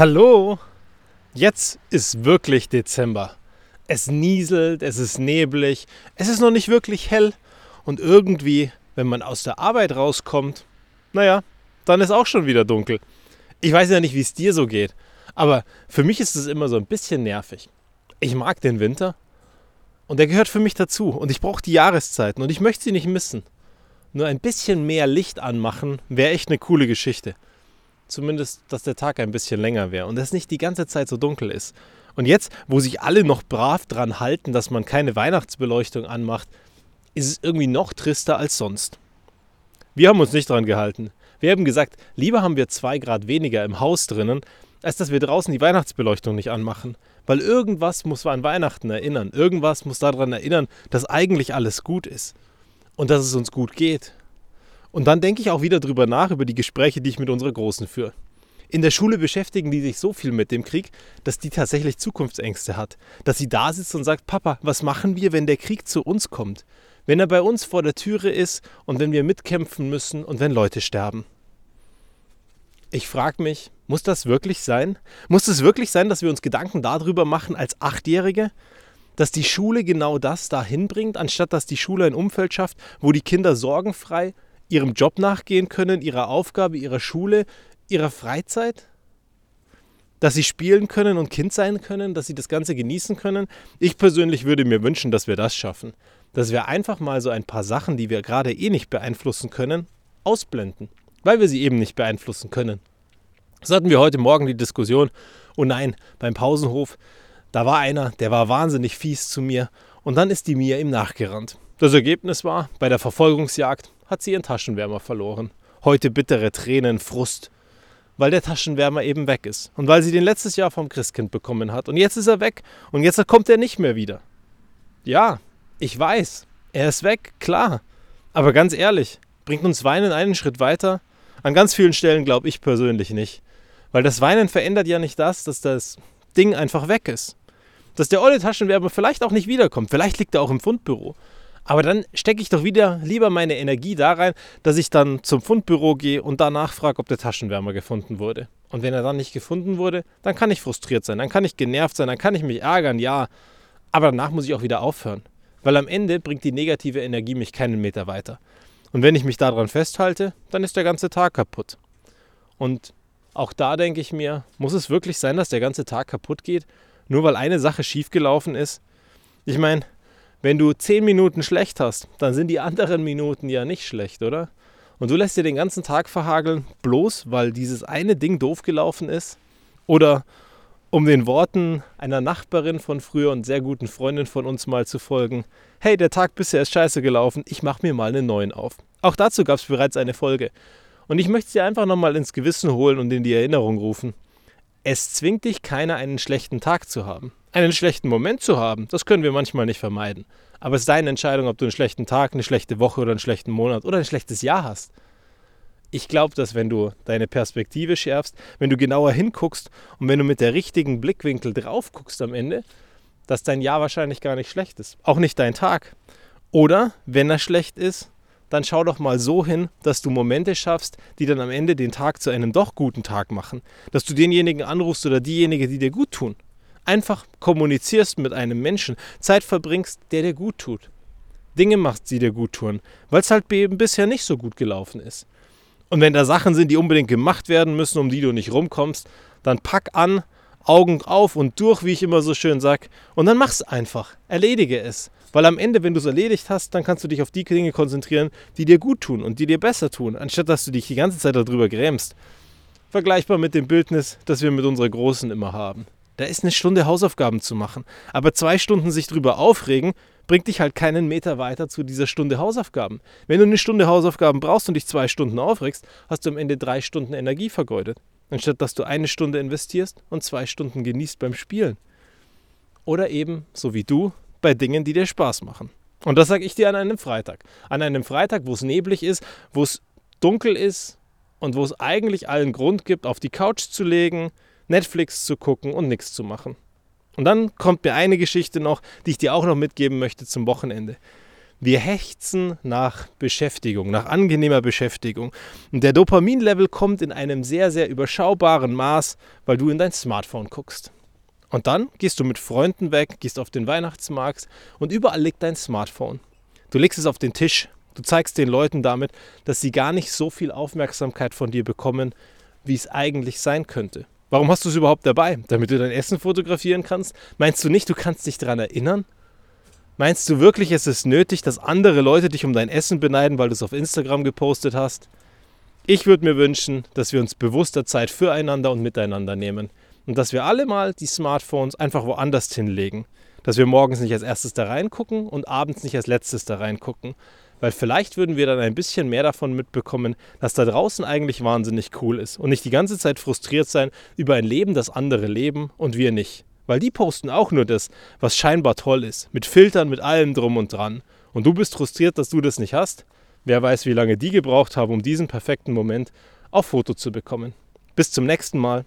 Hallo! Jetzt ist wirklich Dezember. Es nieselt, es ist neblig, es ist noch nicht wirklich hell und irgendwie, wenn man aus der Arbeit rauskommt, naja, dann ist auch schon wieder dunkel. Ich weiß ja nicht, wie es dir so geht, aber für mich ist es immer so ein bisschen nervig. Ich mag den Winter und der gehört für mich dazu und ich brauche die Jahreszeiten und ich möchte sie nicht missen. Nur ein bisschen mehr Licht anmachen wäre echt eine coole Geschichte zumindest, dass der Tag ein bisschen länger wäre und es nicht die ganze Zeit so dunkel ist. Und jetzt, wo sich alle noch brav dran halten, dass man keine Weihnachtsbeleuchtung anmacht, ist es irgendwie noch trister als sonst. Wir haben uns nicht dran gehalten. Wir haben gesagt, lieber haben wir zwei Grad weniger im Haus drinnen, als dass wir draußen die Weihnachtsbeleuchtung nicht anmachen. Weil irgendwas muss an Weihnachten erinnern. Irgendwas muss daran erinnern, dass eigentlich alles gut ist. Und dass es uns gut geht. Und dann denke ich auch wieder drüber nach, über die Gespräche, die ich mit unserer Großen führe. In der Schule beschäftigen die sich so viel mit dem Krieg, dass die tatsächlich Zukunftsängste hat. Dass sie da sitzt und sagt, Papa, was machen wir, wenn der Krieg zu uns kommt? Wenn er bei uns vor der Türe ist und wenn wir mitkämpfen müssen und wenn Leute sterben. Ich frage mich, muss das wirklich sein? Muss es wirklich sein, dass wir uns Gedanken darüber machen als Achtjährige? Dass die Schule genau das dahin bringt, anstatt dass die Schule ein Umfeld schafft, wo die Kinder sorgenfrei ihrem Job nachgehen können, ihrer Aufgabe, ihrer Schule, ihrer Freizeit? Dass sie spielen können und Kind sein können, dass sie das Ganze genießen können? Ich persönlich würde mir wünschen, dass wir das schaffen. Dass wir einfach mal so ein paar Sachen, die wir gerade eh nicht beeinflussen können, ausblenden. Weil wir sie eben nicht beeinflussen können. Das hatten wir heute Morgen die Diskussion. Oh nein, beim Pausenhof, da war einer, der war wahnsinnig fies zu mir und dann ist die Mia ihm nachgerannt. Das Ergebnis war, bei der Verfolgungsjagd hat sie ihren Taschenwärmer verloren. Heute bittere Tränen, Frust, weil der Taschenwärmer eben weg ist und weil sie den letztes Jahr vom Christkind bekommen hat. Und jetzt ist er weg und jetzt kommt er nicht mehr wieder. Ja, ich weiß, er ist weg, klar. Aber ganz ehrlich, bringt uns Weinen einen Schritt weiter? An ganz vielen Stellen glaube ich persönlich nicht. Weil das Weinen verändert ja nicht das, dass das Ding einfach weg ist. Dass der olle Taschenwärmer vielleicht auch nicht wiederkommt. Vielleicht liegt er auch im Fundbüro. Aber dann stecke ich doch wieder lieber meine Energie da rein, dass ich dann zum Fundbüro gehe und danach frage, ob der Taschenwärmer gefunden wurde. Und wenn er dann nicht gefunden wurde, dann kann ich frustriert sein, dann kann ich genervt sein, dann kann ich mich ärgern, ja. Aber danach muss ich auch wieder aufhören. Weil am Ende bringt die negative Energie mich keinen Meter weiter. Und wenn ich mich daran festhalte, dann ist der ganze Tag kaputt. Und auch da denke ich mir, muss es wirklich sein, dass der ganze Tag kaputt geht, nur weil eine Sache schiefgelaufen ist? Ich meine, wenn du zehn Minuten schlecht hast, dann sind die anderen Minuten ja nicht schlecht, oder? Und du lässt dir den ganzen Tag verhageln, bloß weil dieses eine Ding doof gelaufen ist? Oder um den Worten einer Nachbarin von früher und sehr guten Freundin von uns mal zu folgen, hey, der Tag bisher ist scheiße gelaufen, ich mach mir mal einen neuen auf. Auch dazu gab es bereits eine Folge. Und ich möchte sie einfach nochmal ins Gewissen holen und in die Erinnerung rufen. Es zwingt dich keiner, einen schlechten Tag zu haben. Einen schlechten Moment zu haben, das können wir manchmal nicht vermeiden. Aber es ist deine Entscheidung, ob du einen schlechten Tag, eine schlechte Woche oder einen schlechten Monat oder ein schlechtes Jahr hast. Ich glaube, dass wenn du deine Perspektive schärfst, wenn du genauer hinguckst und wenn du mit der richtigen Blickwinkel drauf guckst am Ende, dass dein Jahr wahrscheinlich gar nicht schlecht ist. Auch nicht dein Tag. Oder, wenn er schlecht ist, dann schau doch mal so hin, dass du Momente schaffst, die dann am Ende den Tag zu einem doch guten Tag machen. Dass du denjenigen anrufst oder diejenige, die dir gut tun einfach kommunizierst mit einem Menschen, Zeit verbringst, der dir gut tut. Dinge machst, die dir gut tun, weil es halt eben bisher nicht so gut gelaufen ist. Und wenn da Sachen sind, die unbedingt gemacht werden müssen, um die du nicht rumkommst, dann pack an, Augen auf und durch, wie ich immer so schön sage, und dann mach's einfach. Erledige es. Weil am Ende, wenn du es erledigt hast, dann kannst du dich auf die Dinge konzentrieren, die dir gut tun und die dir besser tun, anstatt dass du dich die ganze Zeit darüber grämst. Vergleichbar mit dem Bildnis, das wir mit unserer Großen immer haben. Da ist eine Stunde Hausaufgaben zu machen. Aber zwei Stunden sich drüber aufregen, bringt dich halt keinen Meter weiter zu dieser Stunde Hausaufgaben. Wenn du eine Stunde Hausaufgaben brauchst und dich zwei Stunden aufregst, hast du am Ende drei Stunden Energie vergeudet. Anstatt dass du eine Stunde investierst und zwei Stunden genießt beim Spielen. Oder eben, so wie du, bei Dingen, die dir Spaß machen. Und das sage ich dir an einem Freitag. An einem Freitag, wo es neblig ist, wo es dunkel ist und wo es eigentlich allen Grund gibt, auf die Couch zu legen, Netflix zu gucken und nichts zu machen. Und dann kommt mir eine Geschichte noch, die ich dir auch noch mitgeben möchte zum Wochenende. Wir hechzen nach Beschäftigung, nach angenehmer Beschäftigung. Und der Dopaminlevel kommt in einem sehr, sehr überschaubaren Maß, weil du in dein Smartphone guckst. Und dann gehst du mit Freunden weg, gehst auf den Weihnachtsmarkt und überall liegt dein Smartphone. Du legst es auf den Tisch, du zeigst den Leuten damit, dass sie gar nicht so viel Aufmerksamkeit von dir bekommen, wie es eigentlich sein könnte. Warum hast du es überhaupt dabei? Damit du dein Essen fotografieren kannst? Meinst du nicht, du kannst dich daran erinnern? Meinst du wirklich, es ist nötig, dass andere Leute dich um dein Essen beneiden, weil du es auf Instagram gepostet hast? Ich würde mir wünschen, dass wir uns bewusster Zeit füreinander und miteinander nehmen und dass wir alle mal die Smartphones einfach woanders hinlegen. Dass wir morgens nicht als erstes da reingucken und abends nicht als letztes da reingucken. Weil vielleicht würden wir dann ein bisschen mehr davon mitbekommen, dass da draußen eigentlich wahnsinnig cool ist und nicht die ganze Zeit frustriert sein über ein Leben, das andere leben und wir nicht. Weil die posten auch nur das, was scheinbar toll ist. Mit Filtern, mit allem drum und dran. Und du bist frustriert, dass du das nicht hast. Wer weiß, wie lange die gebraucht haben, um diesen perfekten Moment auf Foto zu bekommen. Bis zum nächsten Mal.